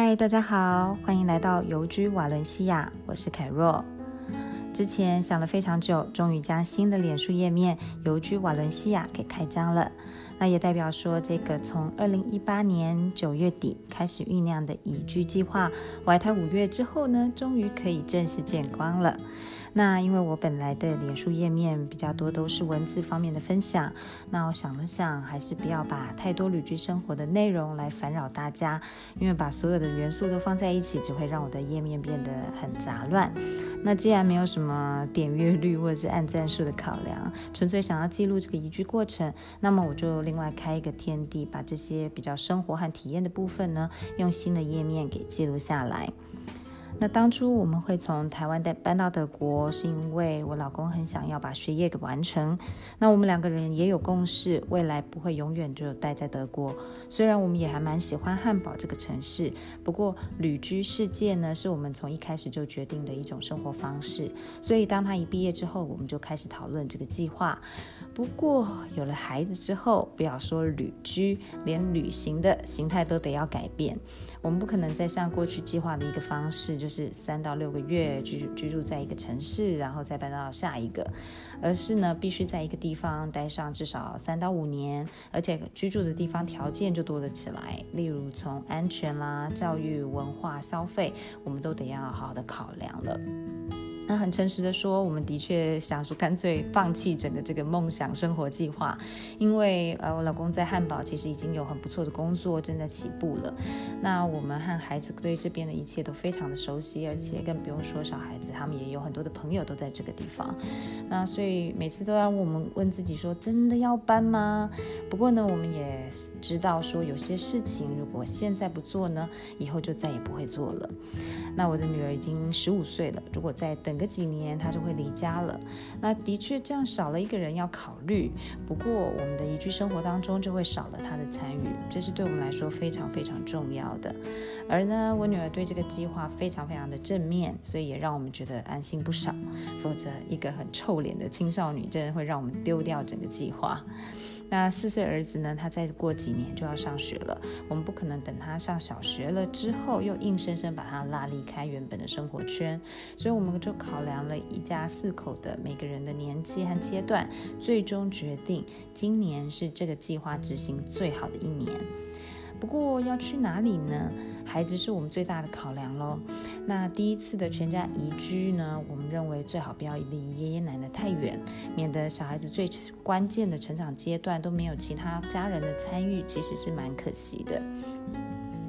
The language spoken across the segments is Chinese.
嗨，大家好，欢迎来到游居瓦伦西亚，我是凯若。之前想了非常久，终于将新的脸书页面“游居瓦伦西亚”给开张了。那也代表说，这个从二零一八年九月底开始酝酿的移居计划，怀胎五月之后呢，终于可以正式见光了。那因为我本来的脸书页面比较多都是文字方面的分享，那我想了想，还是不要把太多旅居生活的内容来烦扰大家，因为把所有的元素都放在一起，只会让我的页面变得很杂乱。那既然没有什么点阅率或者是按赞数的考量，纯粹想要记录这个移居过程，那么我就另外开一个天地，把这些比较生活和体验的部分呢，用新的页面给记录下来。那当初我们会从台湾带搬到德国，是因为我老公很想要把学业给完成。那我们两个人也有共识，未来不会永远就待在德国。虽然我们也还蛮喜欢汉堡这个城市，不过旅居世界呢，是我们从一开始就决定的一种生活方式。所以当他一毕业之后，我们就开始讨论这个计划。不过有了孩子之后，不要说旅居，连旅行的形态都得要改变。我们不可能再像过去计划的一个方式，就是三到六个月居居住在一个城市，然后再搬到下一个，而是呢，必须在一个地方待上至少三到五年，而且居住的地方条件就多了起来。例如从安全啦、教育、文化、消费，我们都得要好好的考量了。那很诚实的说，我们的确想说干脆放弃整个这个梦想生活计划，因为呃，我老公在汉堡其实已经有很不错的工作，正在起步了。那我们和孩子对这边的一切都非常的熟悉，而且更不用说小孩子，他们也有很多的朋友都在这个地方。那所以每次都让我们问自己说，真的要搬吗？不过呢，我们也知道说有些事情如果现在不做呢，以后就再也不会做了。那我的女儿已经十五岁了，如果再等个几年，她就会离家了。那的确这样少了一个人要考虑。不过我们的移居生活当中就会少了她的参与，这是对我们来说非常非常重要的。而呢，我女儿对这个计划非常非常的正面，所以也让我们觉得安心不少。否则一个很臭脸的青少女，真的会让我们丢掉整个计划。那四岁儿子呢？他再过几年就要上学了，我们不可能等他上小学了之后，又硬生生把他拉离开原本的生活圈，所以我们就考量了一家四口的每个人的年纪和阶段，最终决定今年是这个计划执行最好的一年。不过要去哪里呢？孩子是我们最大的考量喽。那第一次的全家移居呢，我们认为最好不要离爷爷奶奶太远，免得小孩子最关键的成长阶段都没有其他家人的参与，其实是蛮可惜的。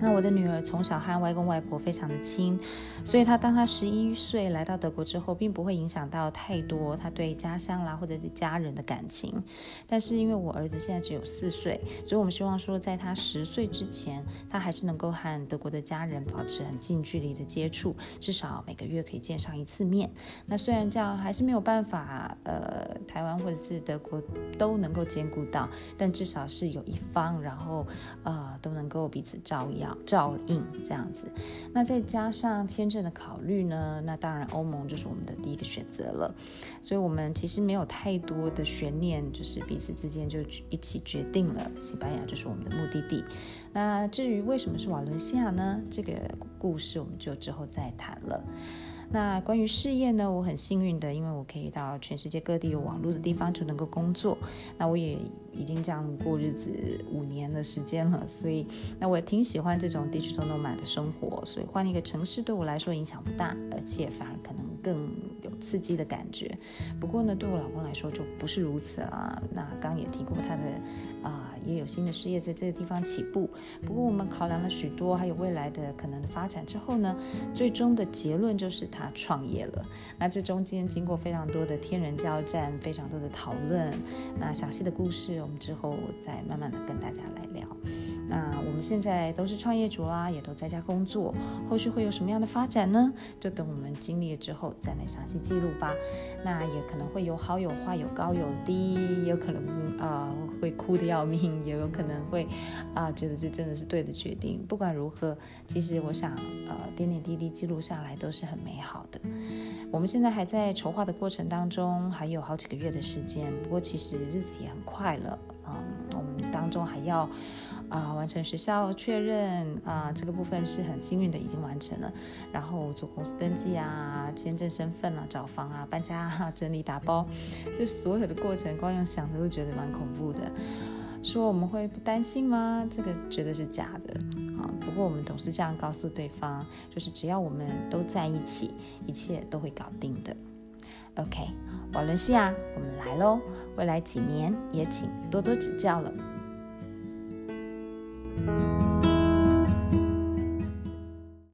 那我的女儿从小和外公外婆非常的亲，所以她当她十一岁来到德国之后，并不会影响到太多她对家乡啦或者对家人的感情。但是因为我儿子现在只有四岁，所以我们希望说，在他十岁之前，他还是能够和德国的家人保持很近距离的接触，至少每个月可以见上一次面。那虽然这样还是没有办法，呃，台湾或者是德国都能够兼顾到，但至少是有一方，然后呃都能够彼此照耀。照应这样子，那再加上签证的考虑呢，那当然欧盟就是我们的第一个选择了。所以，我们其实没有太多的悬念，就是彼此之间就一起决定了西班牙就是我们的目的地。那至于为什么是瓦伦西亚呢？这个故事我们就之后再谈了。那关于事业呢，我很幸运的，因为我可以到全世界各地有网络的地方就能够工作。那我也已经这样过日子五年的时间了，所以那我也挺喜欢这种 digital nomad 的生活。所以换一个城市对我来说影响不大，而且反而可能更刺激的感觉。不过呢，对我老公来说就不是如此啊。那刚也提过他的啊、也有新的事业在这个地方起步。不过我们考量了许多，还有未来的可能的发展之后呢，最终的结论就是他。创业了，那这中间经过非常多的天人交战，非常多的讨论，那详细的故事我们之后再慢慢的跟大家来聊。那们现在都是创业主啦，也都在家工作，后续会有什么样的发展呢？就等我们经历了之后再来详细记录吧。那也可能会有好有坏，有高有低，也有可能啊、会哭得要命，也有可能会啊、觉得这真的是对的决定。不管如何，其实我想呃点点滴滴记录下来都是很美好的。我们现在还在筹划的过程当中，还有好几个月的时间。不过其实日子也很快了。嗯，我们当中还要啊、完成学校确认啊、这个部分是很幸运的，已经完成了。然后做公司登记啊、签证身份啊、找房啊、搬家、啊、整理打包，这所有的过程，光用想的都觉得蛮恐怖的。说我们会不担心吗？这个绝对是假的啊！不过我们总是这样告诉对方，就是只要我们都在一起，一切都会搞定的。OK，瓦伦西亚，我们来喽！未来几年也请多多指教了。